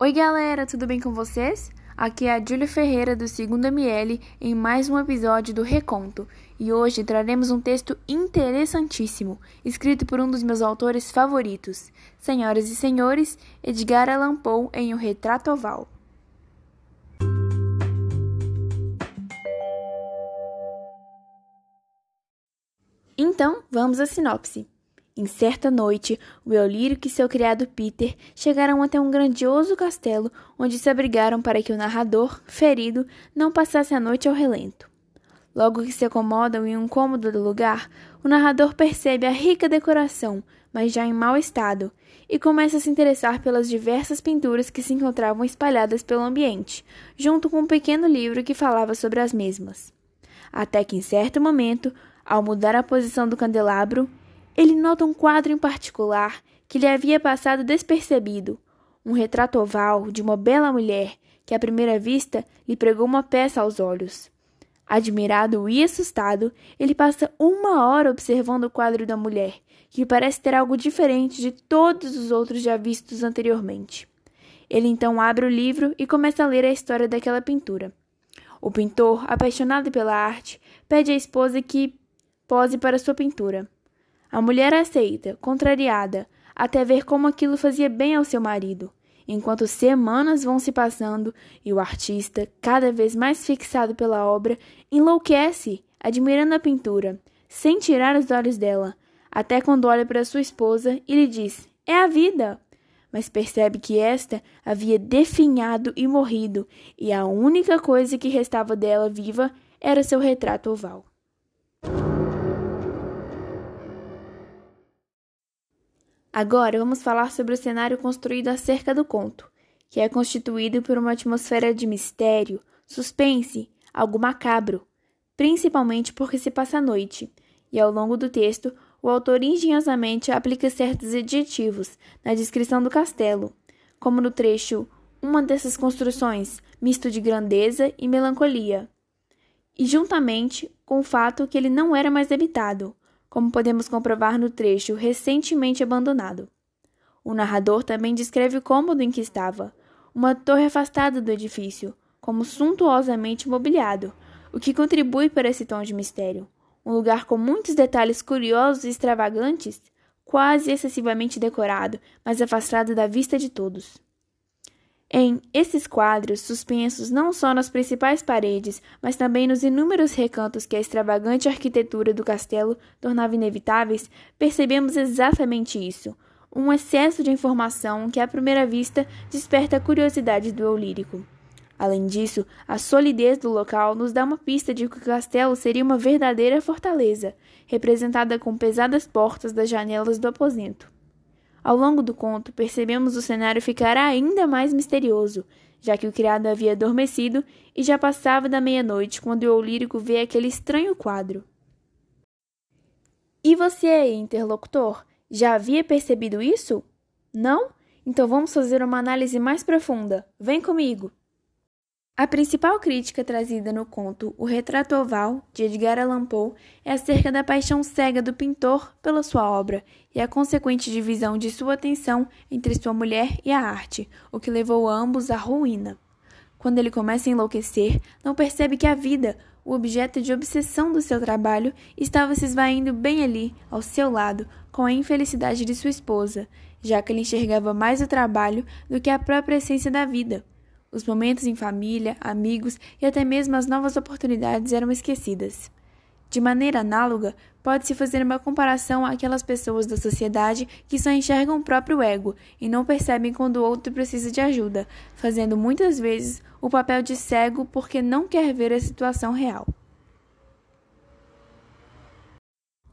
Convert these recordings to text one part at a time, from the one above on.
Oi, galera, tudo bem com vocês? Aqui é a Júlia Ferreira do Segundo ML em mais um episódio do Reconto. E hoje traremos um texto interessantíssimo, escrito por um dos meus autores favoritos. Senhoras e senhores, Edgar Allan Poe em O Retrato Oval. Então, vamos à sinopse. Em certa noite, o Eolírico e seu criado Peter chegaram até um grandioso castelo, onde se abrigaram para que o narrador, ferido, não passasse a noite ao relento. Logo que se acomodam em um cômodo do lugar, o narrador percebe a rica decoração, mas já em mau estado, e começa a se interessar pelas diversas pinturas que se encontravam espalhadas pelo ambiente, junto com um pequeno livro que falava sobre as mesmas. Até que, em certo momento, ao mudar a posição do candelabro, ele nota um quadro em particular que lhe havia passado despercebido, um retrato oval de uma bela mulher que à primeira vista lhe pregou uma peça aos olhos. Admirado e assustado, ele passa uma hora observando o quadro da mulher, que parece ter algo diferente de todos os outros já vistos anteriormente. Ele então abre o livro e começa a ler a história daquela pintura. O pintor, apaixonado pela arte, pede à esposa que pose para sua pintura. A mulher aceita, contrariada, até ver como aquilo fazia bem ao seu marido, enquanto semanas vão se passando e o artista, cada vez mais fixado pela obra, enlouquece, admirando a pintura, sem tirar os olhos dela, até quando olha para sua esposa e lhe diz: É a vida! Mas percebe que esta havia definhado e morrido, e a única coisa que restava dela viva era seu retrato oval. Agora vamos falar sobre o cenário construído acerca do conto, que é constituído por uma atmosfera de mistério, suspense, algo macabro, principalmente porque se passa à noite, e ao longo do texto o autor engenhosamente aplica certos adjetivos na descrição do castelo, como no trecho uma dessas construções, misto de grandeza e melancolia, e juntamente com o fato que ele não era mais habitado, como podemos comprovar no trecho recentemente abandonado. O narrador também descreve o cômodo em que estava, uma torre afastada do edifício, como suntuosamente mobiliado, o que contribui para esse tom de mistério. Um lugar com muitos detalhes curiosos e extravagantes, quase excessivamente decorado, mas afastado da vista de todos. Em esses quadros, suspensos não só nas principais paredes, mas também nos inúmeros recantos que a extravagante arquitetura do castelo tornava inevitáveis, percebemos exatamente isso: um excesso de informação que, à primeira vista, desperta a curiosidade do eu lírico. Além disso, a solidez do local nos dá uma pista de que o castelo seria uma verdadeira fortaleza, representada com pesadas portas das janelas do aposento. Ao longo do conto, percebemos o cenário ficar ainda mais misterioso, já que o criado havia adormecido e já passava da meia-noite quando o lírico vê aquele estranho quadro. E você, interlocutor, já havia percebido isso? Não? Então vamos fazer uma análise mais profunda. Vem comigo! A principal crítica trazida no conto O Retrato Oval, de Edgar Allan Poe, é acerca da paixão cega do pintor pela sua obra e a consequente divisão de sua atenção entre sua mulher e a arte, o que levou ambos à ruína. Quando ele começa a enlouquecer, não percebe que a vida, o objeto de obsessão do seu trabalho, estava se esvaindo bem ali, ao seu lado, com a infelicidade de sua esposa, já que ele enxergava mais o trabalho do que a própria essência da vida. Os momentos em família, amigos e até mesmo as novas oportunidades eram esquecidas. De maneira análoga, pode-se fazer uma comparação àquelas pessoas da sociedade que só enxergam o próprio ego e não percebem quando o outro precisa de ajuda, fazendo muitas vezes o papel de cego porque não quer ver a situação real.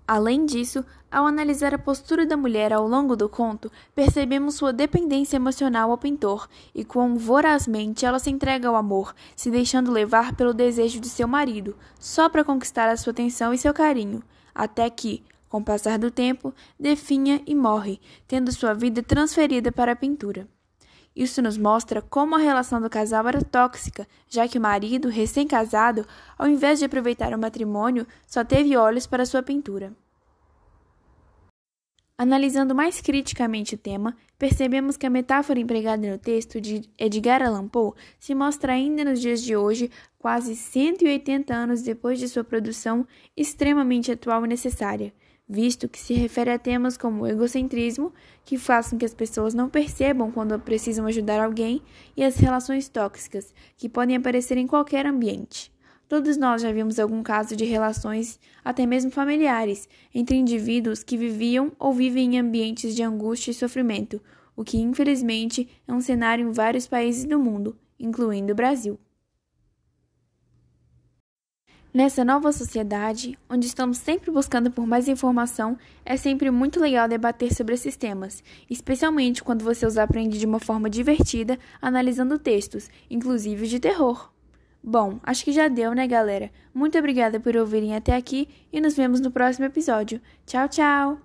Além disso, ao analisar a postura da mulher ao longo do conto, percebemos sua dependência emocional ao pintor e quão vorazmente ela se entrega ao amor, se deixando levar pelo desejo de seu marido, só para conquistar a sua atenção e seu carinho, até que, com o passar do tempo, definha e morre, tendo sua vida transferida para a pintura. Isso nos mostra como a relação do casal era tóxica, já que o marido, recém-casado, ao invés de aproveitar o matrimônio, só teve olhos para sua pintura. Analisando mais criticamente o tema, percebemos que a metáfora empregada no texto de Edgar Allan Poe se mostra ainda nos dias de hoje, quase 180 anos depois de sua produção, extremamente atual e necessária, visto que se refere a temas como egocentrismo, que faz com que as pessoas não percebam quando precisam ajudar alguém, e as relações tóxicas, que podem aparecer em qualquer ambiente. Todos nós já vimos algum caso de relações, até mesmo familiares, entre indivíduos que viviam ou vivem em ambientes de angústia e sofrimento, o que infelizmente é um cenário em vários países do mundo, incluindo o Brasil. Nessa nova sociedade, onde estamos sempre buscando por mais informação, é sempre muito legal debater sobre esses temas, especialmente quando você os aprende de uma forma divertida, analisando textos, inclusive de terror. Bom, acho que já deu, né, galera? Muito obrigada por ouvirem até aqui e nos vemos no próximo episódio. Tchau, tchau!